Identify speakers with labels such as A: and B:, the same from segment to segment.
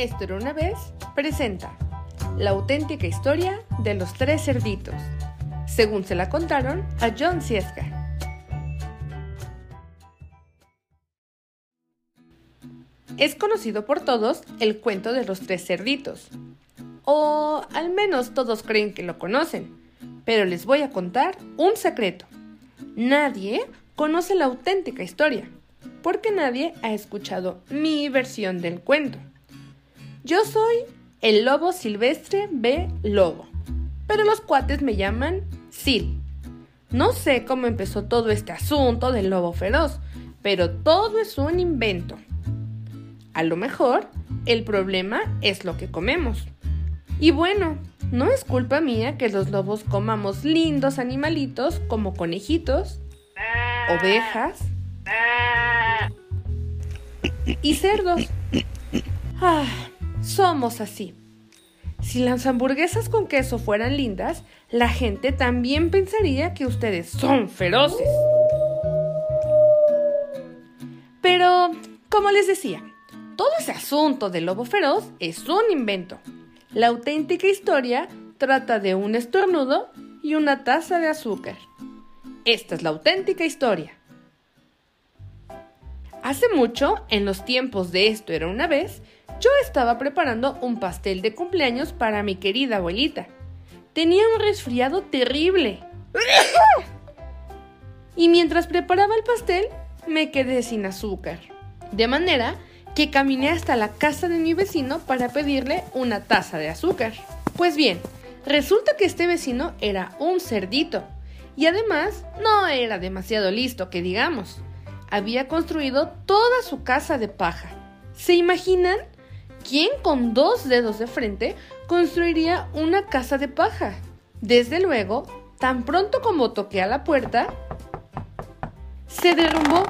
A: Esto era una vez presenta la auténtica historia de los tres cerditos, según se la contaron a John Sieska. Es conocido por todos el cuento de los tres cerditos, o al menos todos creen que lo conocen, pero les voy a contar un secreto. Nadie conoce la auténtica historia, porque nadie ha escuchado mi versión del cuento. Yo soy el lobo silvestre B. Lobo, pero los cuates me llaman Sil. No sé cómo empezó todo este asunto del lobo feroz, pero todo es un invento. A lo mejor el problema es lo que comemos. Y bueno, no es culpa mía que los lobos comamos lindos animalitos como conejitos, ovejas y cerdos. Ah, somos así. Si las hamburguesas con queso fueran lindas, la gente también pensaría que ustedes son feroces. Pero, como les decía, todo ese asunto del lobo feroz es un invento. La auténtica historia trata de un estornudo y una taza de azúcar. Esta es la auténtica historia. Hace mucho, en los tiempos de esto era una vez, yo estaba preparando un pastel de cumpleaños para mi querida abuelita. Tenía un resfriado terrible. Y mientras preparaba el pastel, me quedé sin azúcar. De manera que caminé hasta la casa de mi vecino para pedirle una taza de azúcar. Pues bien, resulta que este vecino era un cerdito y además no era demasiado listo, que digamos. Había construido toda su casa de paja. ¿Se imaginan? ¿Quién con dos dedos de frente construiría una casa de paja? Desde luego, tan pronto como toqué a la puerta, se derrumbó.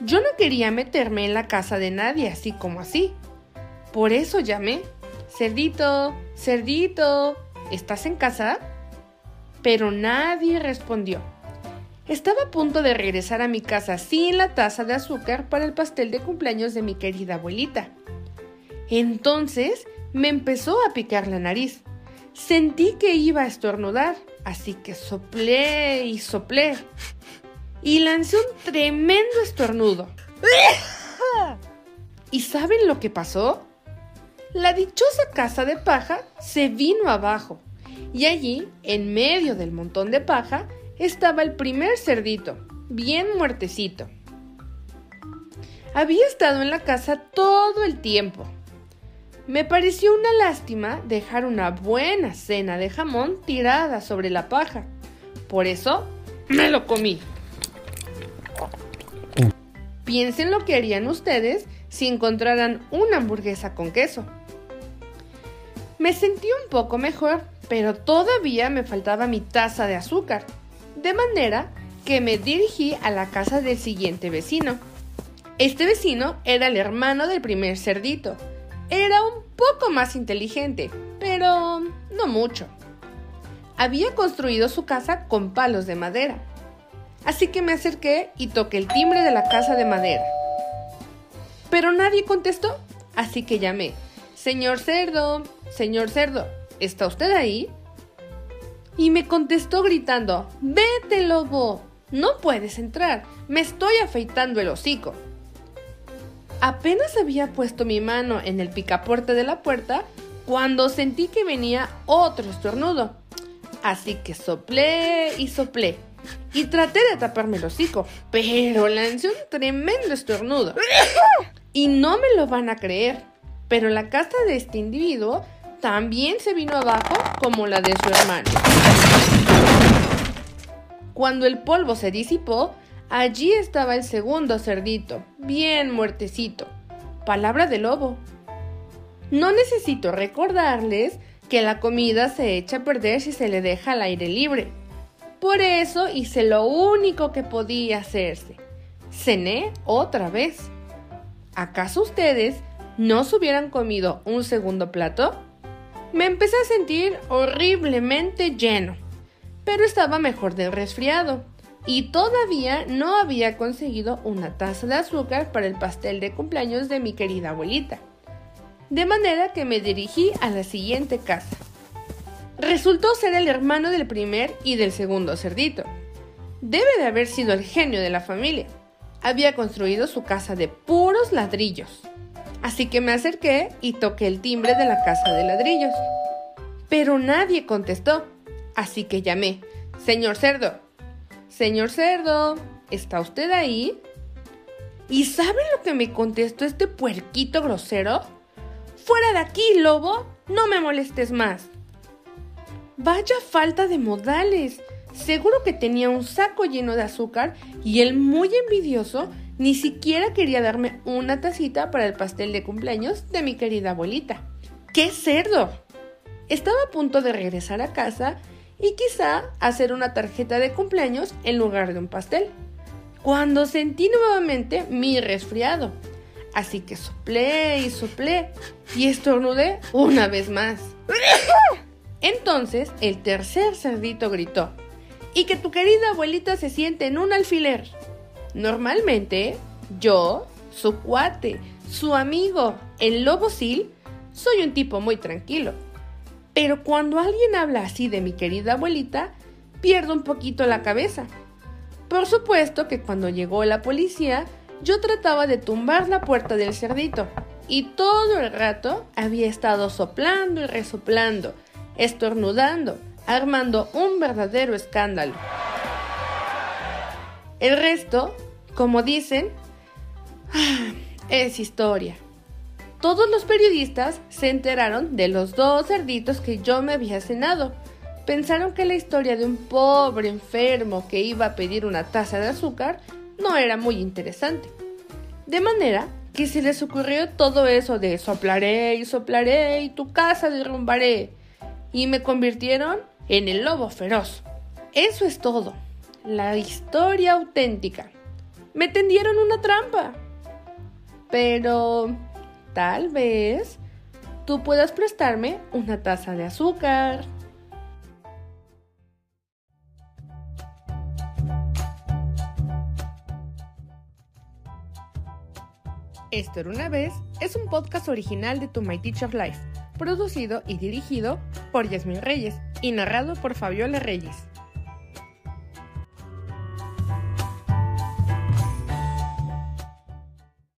A: Yo no quería meterme en la casa de nadie así como así. Por eso llamé. Cerdito, cerdito, ¿estás en casa? Pero nadie respondió. Estaba a punto de regresar a mi casa sin la taza de azúcar para el pastel de cumpleaños de mi querida abuelita. Entonces me empezó a picar la nariz. Sentí que iba a estornudar, así que soplé y soplé. Y lancé un tremendo estornudo. ¿Y saben lo que pasó? La dichosa casa de paja se vino abajo. Y allí, en medio del montón de paja, estaba el primer cerdito, bien muertecito. Había estado en la casa todo el tiempo. Me pareció una lástima dejar una buena cena de jamón tirada sobre la paja. Por eso me lo comí. Piensen lo que harían ustedes si encontraran una hamburguesa con queso. Me sentí un poco mejor, pero todavía me faltaba mi taza de azúcar de manera que me dirigí a la casa del siguiente vecino. Este vecino era el hermano del primer cerdito. Era un poco más inteligente, pero no mucho. Había construido su casa con palos de madera. Así que me acerqué y toqué el timbre de la casa de madera. Pero nadie contestó, así que llamé. Señor cerdo, señor cerdo, ¿está usted ahí? Y me contestó gritando, Vete, lobo. No puedes entrar. Me estoy afeitando el hocico. Apenas había puesto mi mano en el picaporte de la puerta cuando sentí que venía otro estornudo. Así que soplé y soplé y traté de taparme el hocico, pero lancé un tremendo estornudo. Y no me lo van a creer, pero la casa de este individuo también se vino abajo como la de su hermano. Cuando el polvo se disipó, allí estaba el segundo cerdito, bien muertecito. Palabra de lobo. No necesito recordarles que la comida se echa a perder si se le deja al aire libre. Por eso hice lo único que podía hacerse. Cené otra vez. ¿Acaso ustedes no se hubieran comido un segundo plato? Me empecé a sentir horriblemente lleno, pero estaba mejor del resfriado, y todavía no había conseguido una taza de azúcar para el pastel de cumpleaños de mi querida abuelita. De manera que me dirigí a la siguiente casa. Resultó ser el hermano del primer y del segundo cerdito. Debe de haber sido el genio de la familia. Había construido su casa de puros ladrillos. Así que me acerqué y toqué el timbre de la casa de ladrillos. Pero nadie contestó. Así que llamé. Señor cerdo. Señor cerdo, ¿está usted ahí? ¿Y sabe lo que me contestó este puerquito grosero? Fuera de aquí, lobo. No me molestes más. Vaya falta de modales. Seguro que tenía un saco lleno de azúcar y él muy envidioso ni siquiera quería darme una tacita para el pastel de cumpleaños de mi querida abuelita. ¡Qué cerdo! Estaba a punto de regresar a casa y quizá hacer una tarjeta de cumpleaños en lugar de un pastel. Cuando sentí nuevamente mi resfriado. Así que soplé y soplé y estornudé una vez más. Entonces el tercer cerdito gritó, y que tu querida abuelita se siente en un alfiler. Normalmente, yo, su cuate, su amigo, el lobo sil, soy un tipo muy tranquilo. Pero cuando alguien habla así de mi querida abuelita, pierdo un poquito la cabeza. Por supuesto que cuando llegó la policía, yo trataba de tumbar la puerta del cerdito y todo el rato había estado soplando y resoplando, estornudando, armando un verdadero escándalo. El resto, como dicen, es historia. Todos los periodistas se enteraron de los dos cerditos que yo me había cenado. Pensaron que la historia de un pobre enfermo que iba a pedir una taza de azúcar no era muy interesante. De manera que se les ocurrió todo eso de soplaré y soplaré y tu casa derrumbaré. Y me convirtieron en el lobo feroz. Eso es todo. La historia auténtica. Me tendieron una trampa. Pero Tal vez tú puedas prestarme una taza de azúcar. Esto era una vez es un podcast original de To My Teacher Life, producido y dirigido por Yasmin Reyes y narrado por Fabiola Reyes.